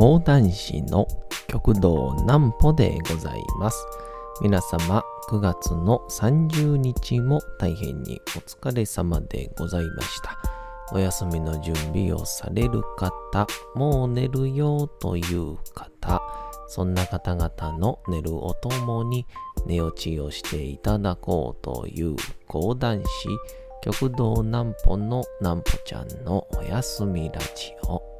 講談師の極道南歩でございます。皆様、9月の30日も大変にお疲れ様でございました。お休みの準備をされる方、もう寝るよという方、そんな方々の寝るおともに寝落ちをしていただこうという講談師、極道南歩の南歩ちゃんのおやすみラジオ。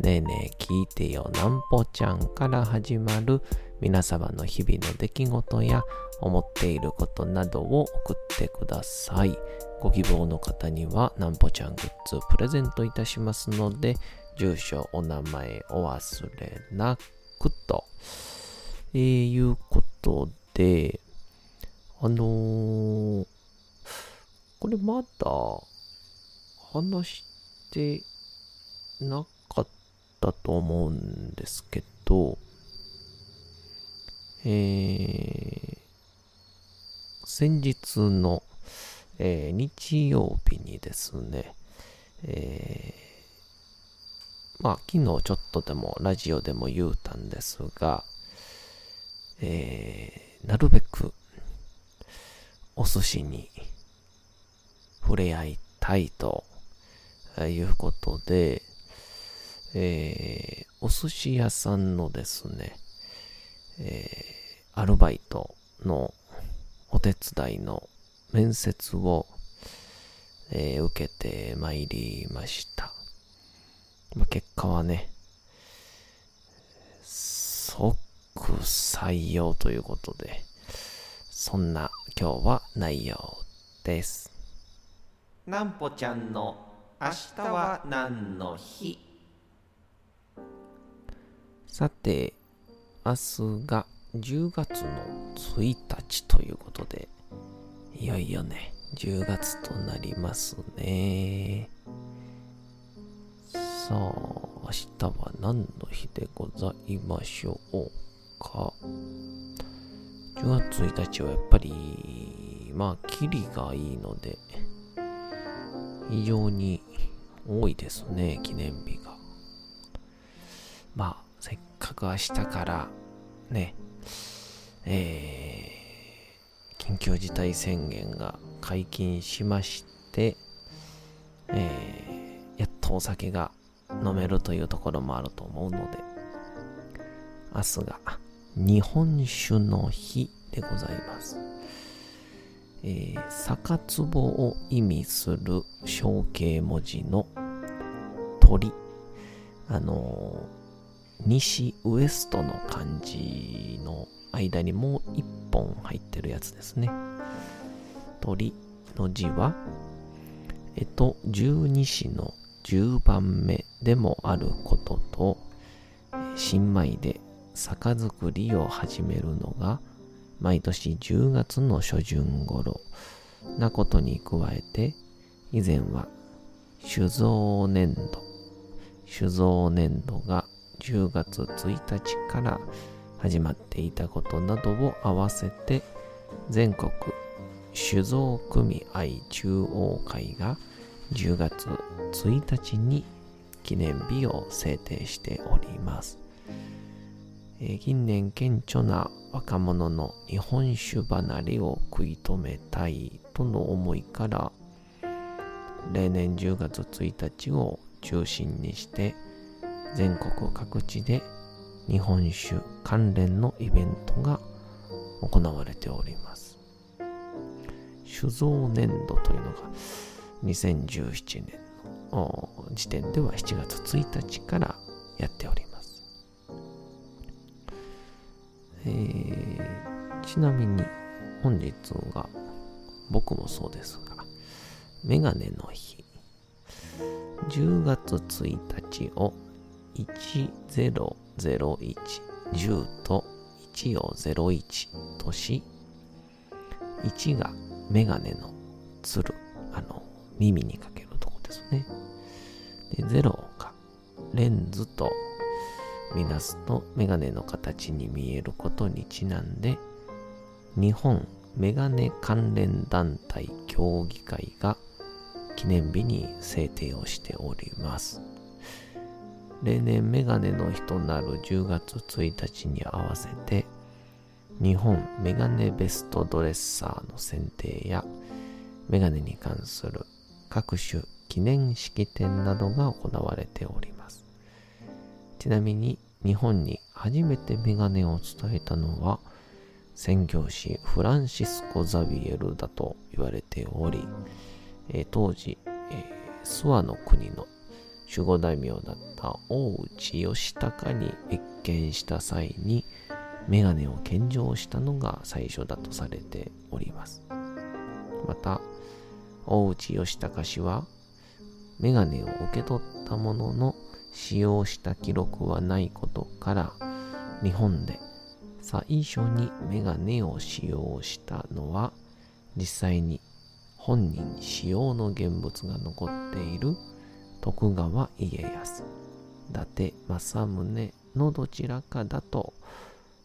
ねえねえ聞いてよなんぽちゃんから始まる皆様の日々の出来事や思っていることなどを送ってください。ご希望の方にはなんぽちゃんグッズプレゼントいたしますので、住所、お名前お忘れなくと、えー、いうことで、あのー、これまだ話してなかったと思うんですけど、えー、先日の、えー、日曜日にですね、えー、まあ昨日ちょっとでもラジオでも言うたんですが、えー、なるべくお寿司に触れ合いたいということで、えー、お寿司屋さんのですね、えー、アルバイトのお手伝いの面接を、えー、受けてまいりました。まあ、結果はね、即採用ということで、そんな今日は内容です。なんぽちゃんの明日は何の日？さて、明日が10月の1日ということで、いよいよね、10月となりますね。さあ、明日は何の日でございましょうか。10月1日はやっぱり、まあ、キリがいいので、非常に多いですね、記念日が。まあ、かく明日からね、えー、緊急事態宣言が解禁しまして、えー、やっとお酒が飲めるというところもあると思うので、明日が日本酒の日でございます。えー、酒壺を意味する象形文字の鳥。あのー、西ウエストの漢字の間にもう一本入ってるやつですね。鳥の字は、えっと、十二支の10番目でもあることと、新米で酒造りを始めるのが、毎年10月の初旬頃なことに加えて、以前は酒造年度、酒造年度が10月1日から始まっていたことなどを合わせて、全国酒造組合中央会が10月1日に記念日を制定しております。え、近年顕著な若者の日本酒離れを食い止めたいとの思いから例年10月1日を中心にして全国各地で日本酒関連のイベントが行われております。酒造年度というのが2017年の時点では7月1日からやっております。えー、ちなみに本日が僕もそうですがメガネの日。10月1日を10011と1を01とし、1がメガネのつる、あの、耳にかけるとこですね。で、0がレンズとみなすとメガネの形に見えることにちなんで、日本メガネ関連団体協議会が記念日に制定をしております。例年メガネの日となる10月1日に合わせて日本メガネベストドレッサーの選定やメガネに関する各種記念式典などが行われております。ちなみに日本に初めてメガネを伝えたのは宣教師フランシスコ・ザビエルだと言われており、え、当時、えー、諏訪の国の守護大名だった大内義隆に謁見した際にメガネを献上したのが最初だとされております。また、大内義隆氏はメガネを受け取ったものの使用した記録はないことから日本で最初にメガネを使用したのは実際に本人使用の現物が残っている徳川家康、伊達政宗のどちらかだと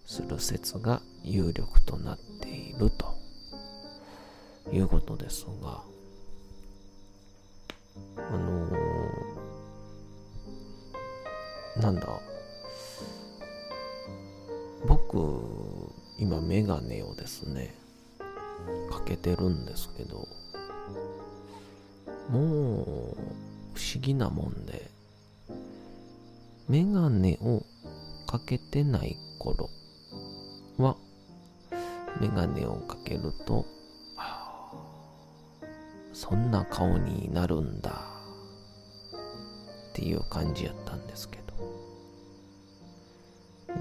する説が有力となっているということですが、あのー、なんだ、僕、今メガネをですね、かけてるんですけど、もう、不思議なもんで、メガネをかけてない頃は、メガネをかけると、そんな顔になるんだっていう感じやったんですけど。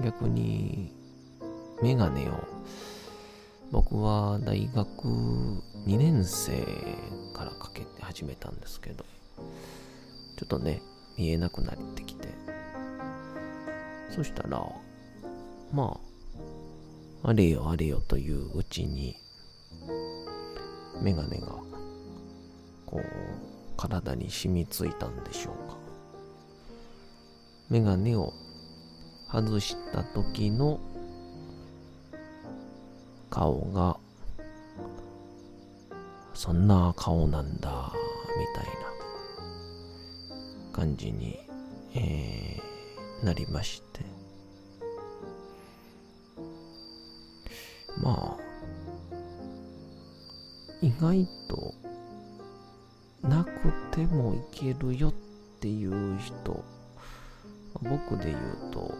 逆にメガネを僕は大学2年生からかけて始めたんですけど。ちょっとね、見えなくなってきて。そしたら、まあ、あれよあれよといううちに、メガネが、こう、体に染みついたんでしょうか。メガネを外した時の顔が、そんな顔なんだ、みたいな。感じに、えー、なりまして。まあ、意外となくてもいけるよっていう人、僕で言うと、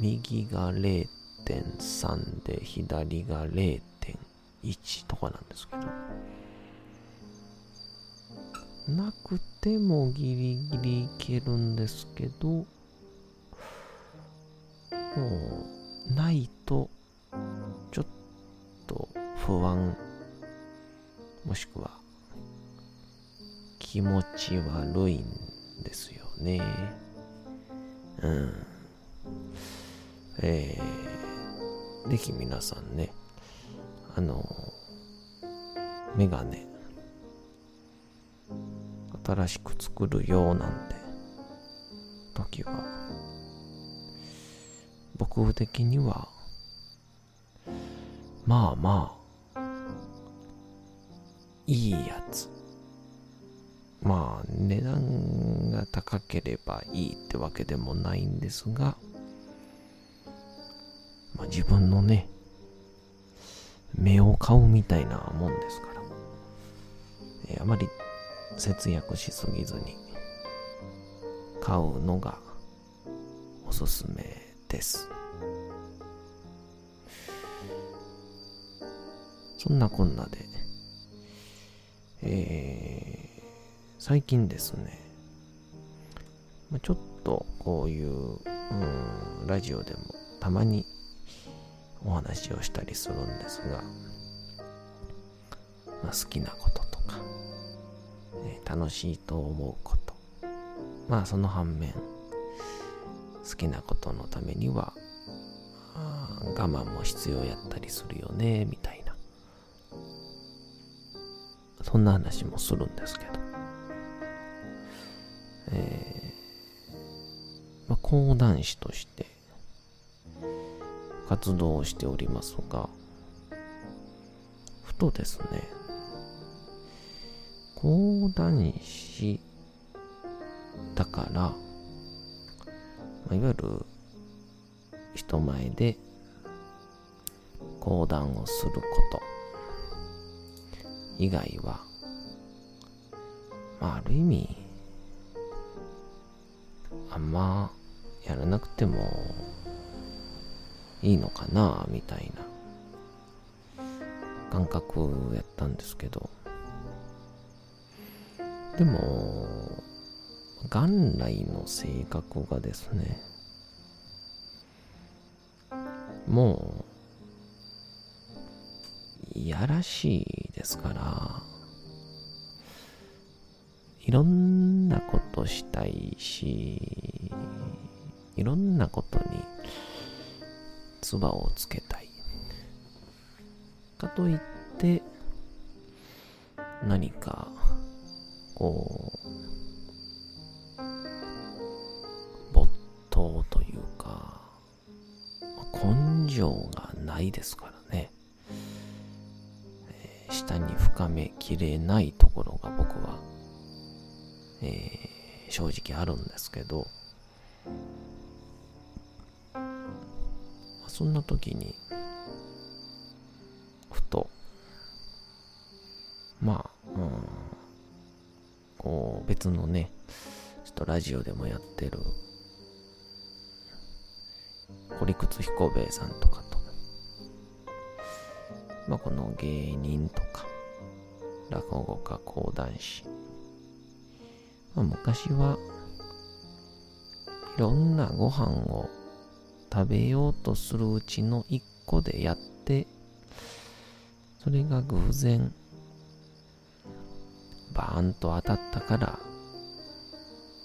右が0.3で左が0.1とかなんですけど、なくてもギリギリいけるんですけど、もう、ないと、ちょっと不安、もしくは、気持ち悪いんですよね。うん。えー、ぜひ皆さんね、あの、メガネ、新しく作るよなんて時は。僕的にはまあまあいいやつ。まあ値段が高ければいいってわけでもないんですが、まあ、自分のね目を買うみたいなもんですから、え、あまり節約しすぎずに買うのがおすすめです。そんなこんなで、えー、最近ですね、まあ、ちょっとこういう、うん、ラジオでもたまにお話をしたりするんですが、まあ、好きなこと楽しいと思うこと。まあその反面、好きなことのためには我慢も必要やったりするよねみたいなそんな話もするんですけどえー、まあ、講談師として活動をしておりますがふとですね講談師だから、まあ、いわゆる人前で講談をすること。以外は、まあ、ある意味あんまやらなくてもいいのかなみたいな感覚やったんですけど。でも元来の性格がですねもういやらしいですからいろんなことしたいしいろんなことに唾をつけたい。かといって何かこう没頭というか根性がないですからね、えー、下に深めきれないところが僕は、えー、正直あるんですけどそんな時にふとまあ、うん、こう別のねちょっとラジオでもやってる堀口彦兵衛さんとかと。まあこの芸人とか落語家講談師、まあ、昔はいろんなご飯を食べようとするうちの一個でやって、それが偶然、バーンと当たったから、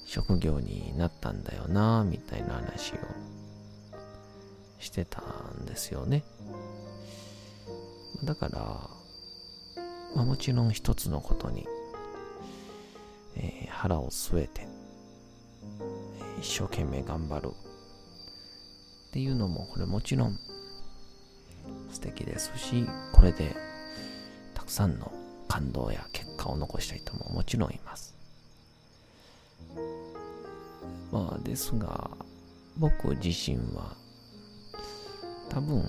職業になったんだよな、みたいな話をしてたんですよね。だから、まあ、もちろん一つのことに、えー、腹を据えて、一生懸命頑張るっていうのもこれもちろん素敵ですしこれでたくさんの感動や果を残した人ももちろんいます。まあですが僕自身は多分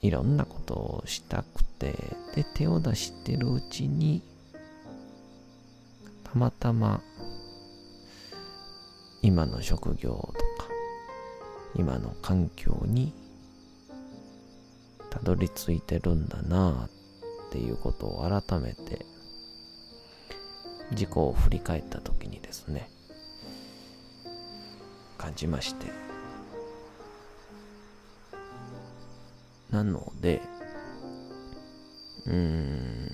いろんなことをしたくてで手を出してるうちにたまたま今の職業とか今の環境にたどり着いてるんだなっていうことを改めて自己を振り返った時にですね感じましてなのでうーん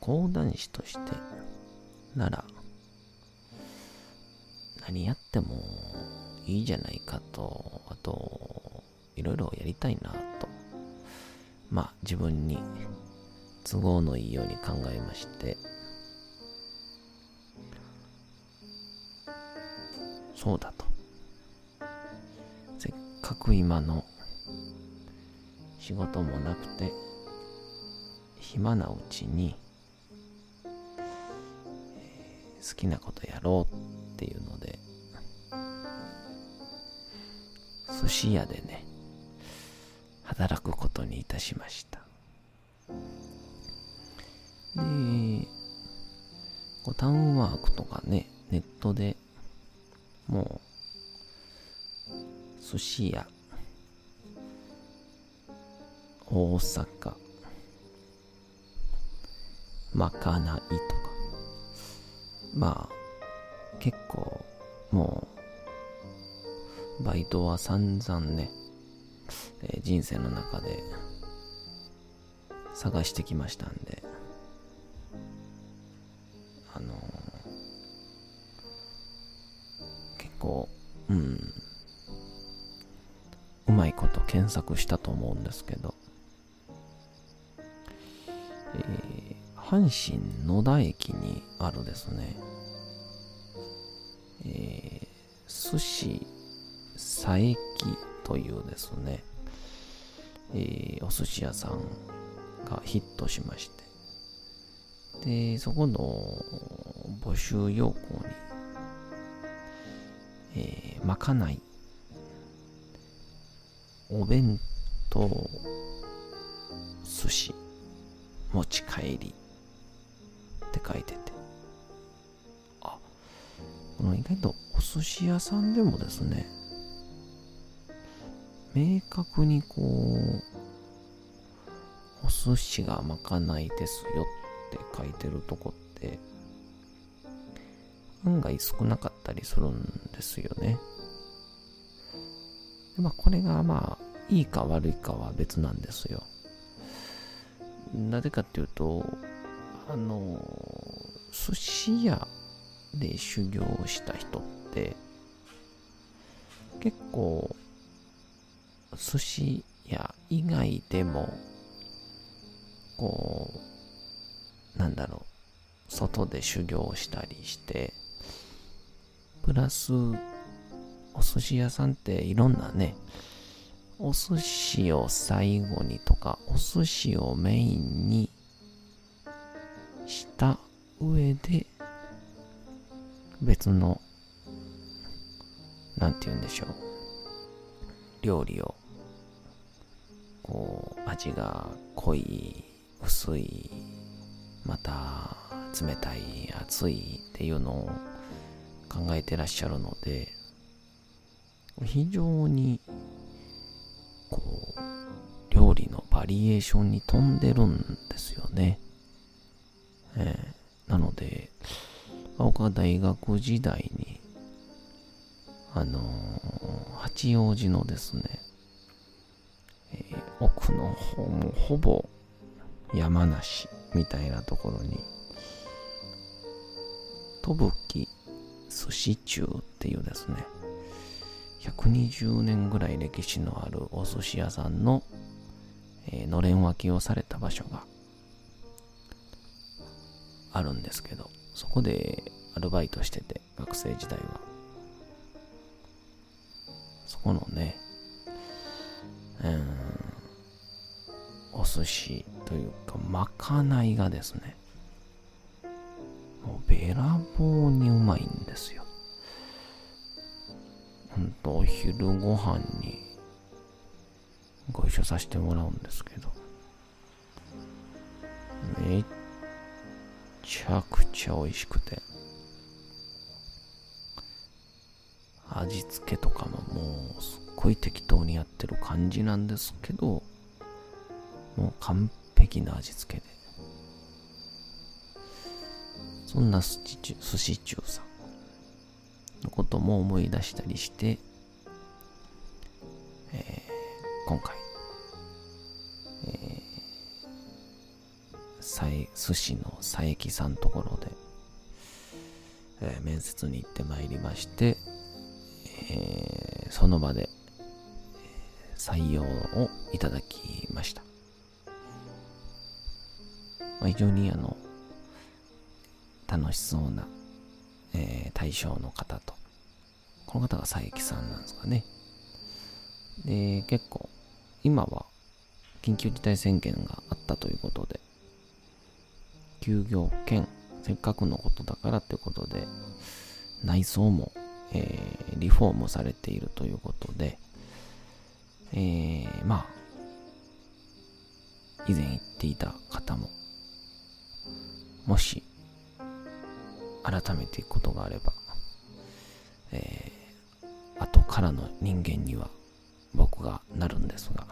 講談師としてなら何やってもいいじゃないかと、あと、いろいろやりたいなと、まあ自分に都合のいいように考えまして、そうだと。せっかく今の仕事もなくて、暇なうちに、好きなことやろうっていうので、寿司屋でね、働くことにいたしました。で、こうタウンワークとかね、ネットでもう、寿司屋、大阪、まかないとか、まあ、結構もうバイトは散々ね、えー、人生の中で探してきましたんであのー、構、うん、うまいこと検索したと思うんですけど、えー、阪神野田駅にあるですね、えー、寿司佐伯というですね、え、お寿司屋さんがヒットしまして、で、そこの募集要項に、えー、まかない、お弁当、寿司、持ち帰りって書いてて、あ、この意外とお寿司屋さんでもですね、明確にこう、お寿司がまかないですよって書いてるとこって、案外少なかったりするんですよね。でまあ、これがまあ、いいか悪いかは別なんですよ。なぜかっていうと、あの、寿司屋で修行した人って、結構、寿司屋以外でも、こう、なんだろう、外で修行したりして、プラス、お寿司屋さんっていろんなね、お寿司を最後にとか、お寿司をメインにした上で、別の、なんて言うんでしょう、料理を味が濃い薄いまた冷たい熱いっていうのを考えてらっしゃるので非常にこう料理のバリエーションに富んでるんですよね、えー、なので僕は大学時代にあのー、八王子のですね奥の方もほぼ山梨みたいなところに、とぶき寿司中っていうですね、120年ぐらい歴史のあるお寿司屋さんの、えー、のれん分けをされた場所があるんですけど、そこでアルバイトしてて、学生時代は。そこのね、うん、お寿司というか、まかないがですね、もうべらぼうにうまいんですよ。ほんと、お昼ご飯にご一緒させてもらうんですけど、めっちゃくちゃ美味しくて、味付けとかももうすっごい適当にやってる感じなんですけど、もう完璧な味付けで。そんな寿司中さんのことも思い出したりして、えー、今回、えー、寿司の佐伯さんところで、えー、面接に行ってまいりまして、えー、その場で、採用をいただきました。非常にあの、楽しそうな、えー、対象の方と、この方が佐伯さんなんですかね。で、結構、今は緊急事態宣言があったということで、休業兼、せっかくのことだからってことで、内装も、えー、リフォームされているということで、えー、まあ、以前言っていた方ももし、改めていくことがあれば、えー、後からの人間には僕がなるんですが、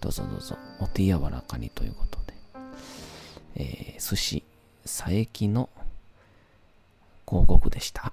どうぞどうぞお手柔らかにということで、えー、寿司佐伯の広告でした。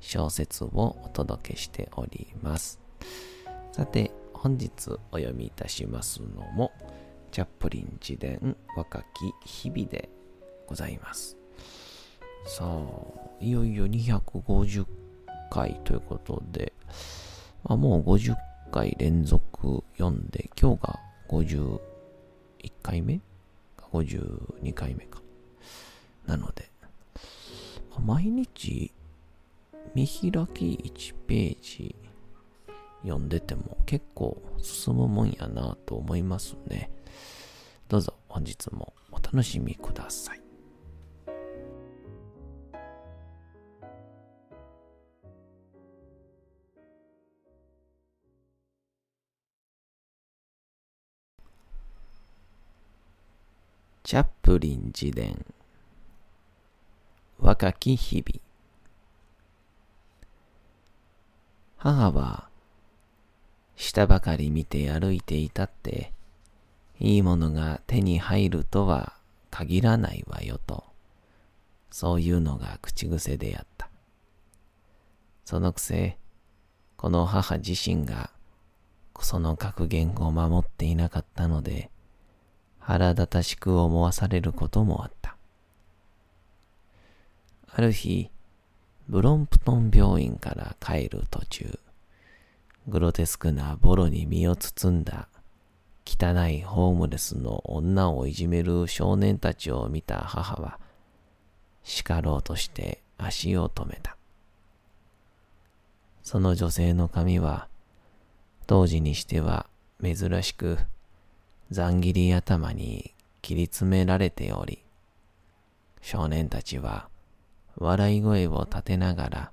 小説をお届けしております。さて、本日お読みいたしますのも、チャップリン自伝若き日々でございます。さあ、いよいよ250回ということで、まあ、もう50回連続読んで、今日が51回目 ?52 回目か。なので、毎日見開き1ページ読んでても結構進むもんやなと思いますね。どうぞ本日もお楽しみください。チャップリン自伝若き日々母は、下ばかり見て歩いていたって、いいものが手に入るとは限らないわよと、そういうのが口癖であった。そのくせ、この母自身が、その格言を守っていなかったので、腹立たしく思わされることもあった。ある日、ブロンプトン病院から帰る途中、グロテスクなボロに身を包んだ汚いホームレスの女をいじめる少年たちを見た母は、叱ろうとして足を止めた。その女性の髪は、当時にしては珍しく、ざん切り頭に切り詰められており、少年たちは笑い声を立てながら、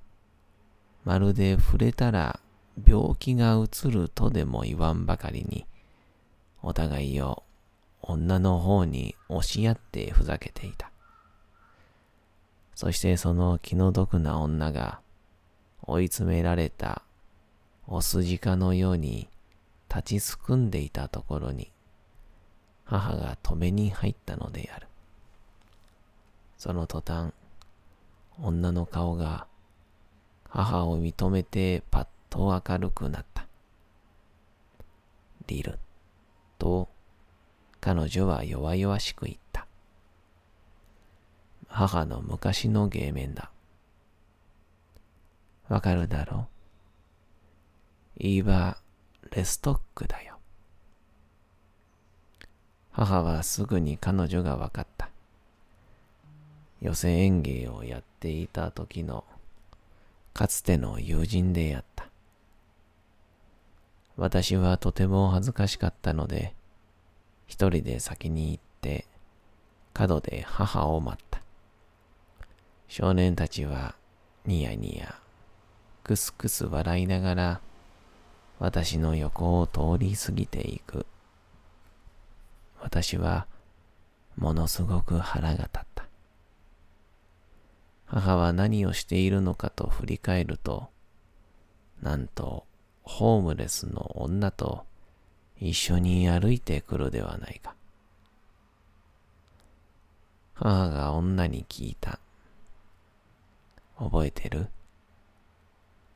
まるで触れたら病気がうつるとでも言わんばかりに、お互いを女の方に押し合ってふざけていた。そしてその気の毒な女が追い詰められたお筋かのように立ちすくんでいたところに母が止めに入ったのである。その途端、女の顔が母を認めてパッと明るくなった。リルと彼女は弱々しく言った。母の昔の芸面だ。わかるだろう？イーバー・レストックだよ。母はすぐに彼女がわかった。寄せ演芸をやっていた時のかつての友人であった。私はとても恥ずかしかったので、一人で先に行って角で母を待った。少年たちはニヤニヤ、クスクス笑いながら私の横を通り過ぎていく。私はものすごく腹が立った。母は何をしているのかと振り返ると、なんと、ホームレスの女と一緒に歩いてくるではないか。母が女に聞いた。覚えてる？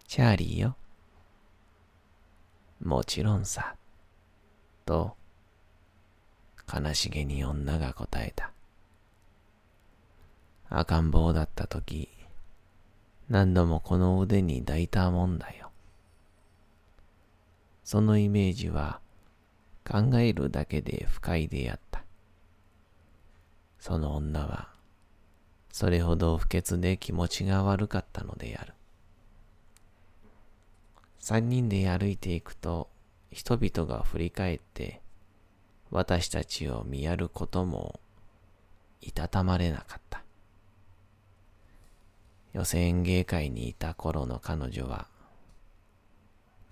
チャーリーよ。もちろんさ。と、悲しげに女が答えた。赤ん坊だった時、何度もこの腕に抱いたもんだよ。そのイメージは考えるだけで不快であった。その女は、それほど不潔で気持ちが悪かったのである。三人で歩いていくと、人々が振り返って、私たちを見やることも、いたたまれなかった。予選芸会にいた頃の彼女は、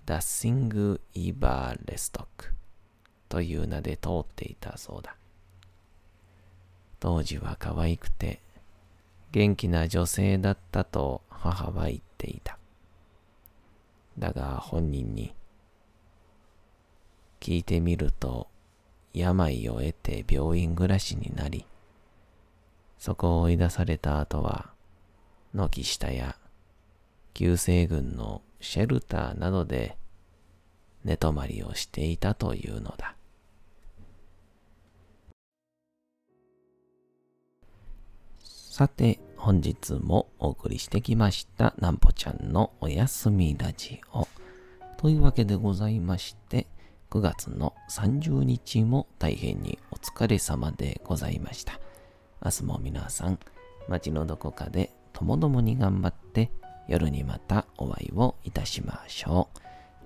ダッシング・イーバー・レストックという名で通っていたそうだ。当時は可愛くて元気な女性だったと母は言っていた。だが本人に聞いてみると病を得て病院暮らしになり、そこを追い出された後は、軒下や旧西軍のシェルターなどで寝泊まりをしていたというのだ。さて、本日もお送りしてきました、なんぽちゃんのおやすみラジオ。というわけでございまして、9月の30日も大変にお疲れ様でございました。明日も皆さん、街のどこかでともどもに頑張って、夜にまたお会いをいたしましょ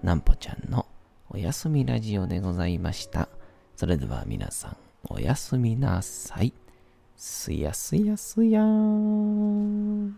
う。なんぽちゃんのおやすみラジオでございました。それでは皆さん、おやすみなさい。すやすやすやーん。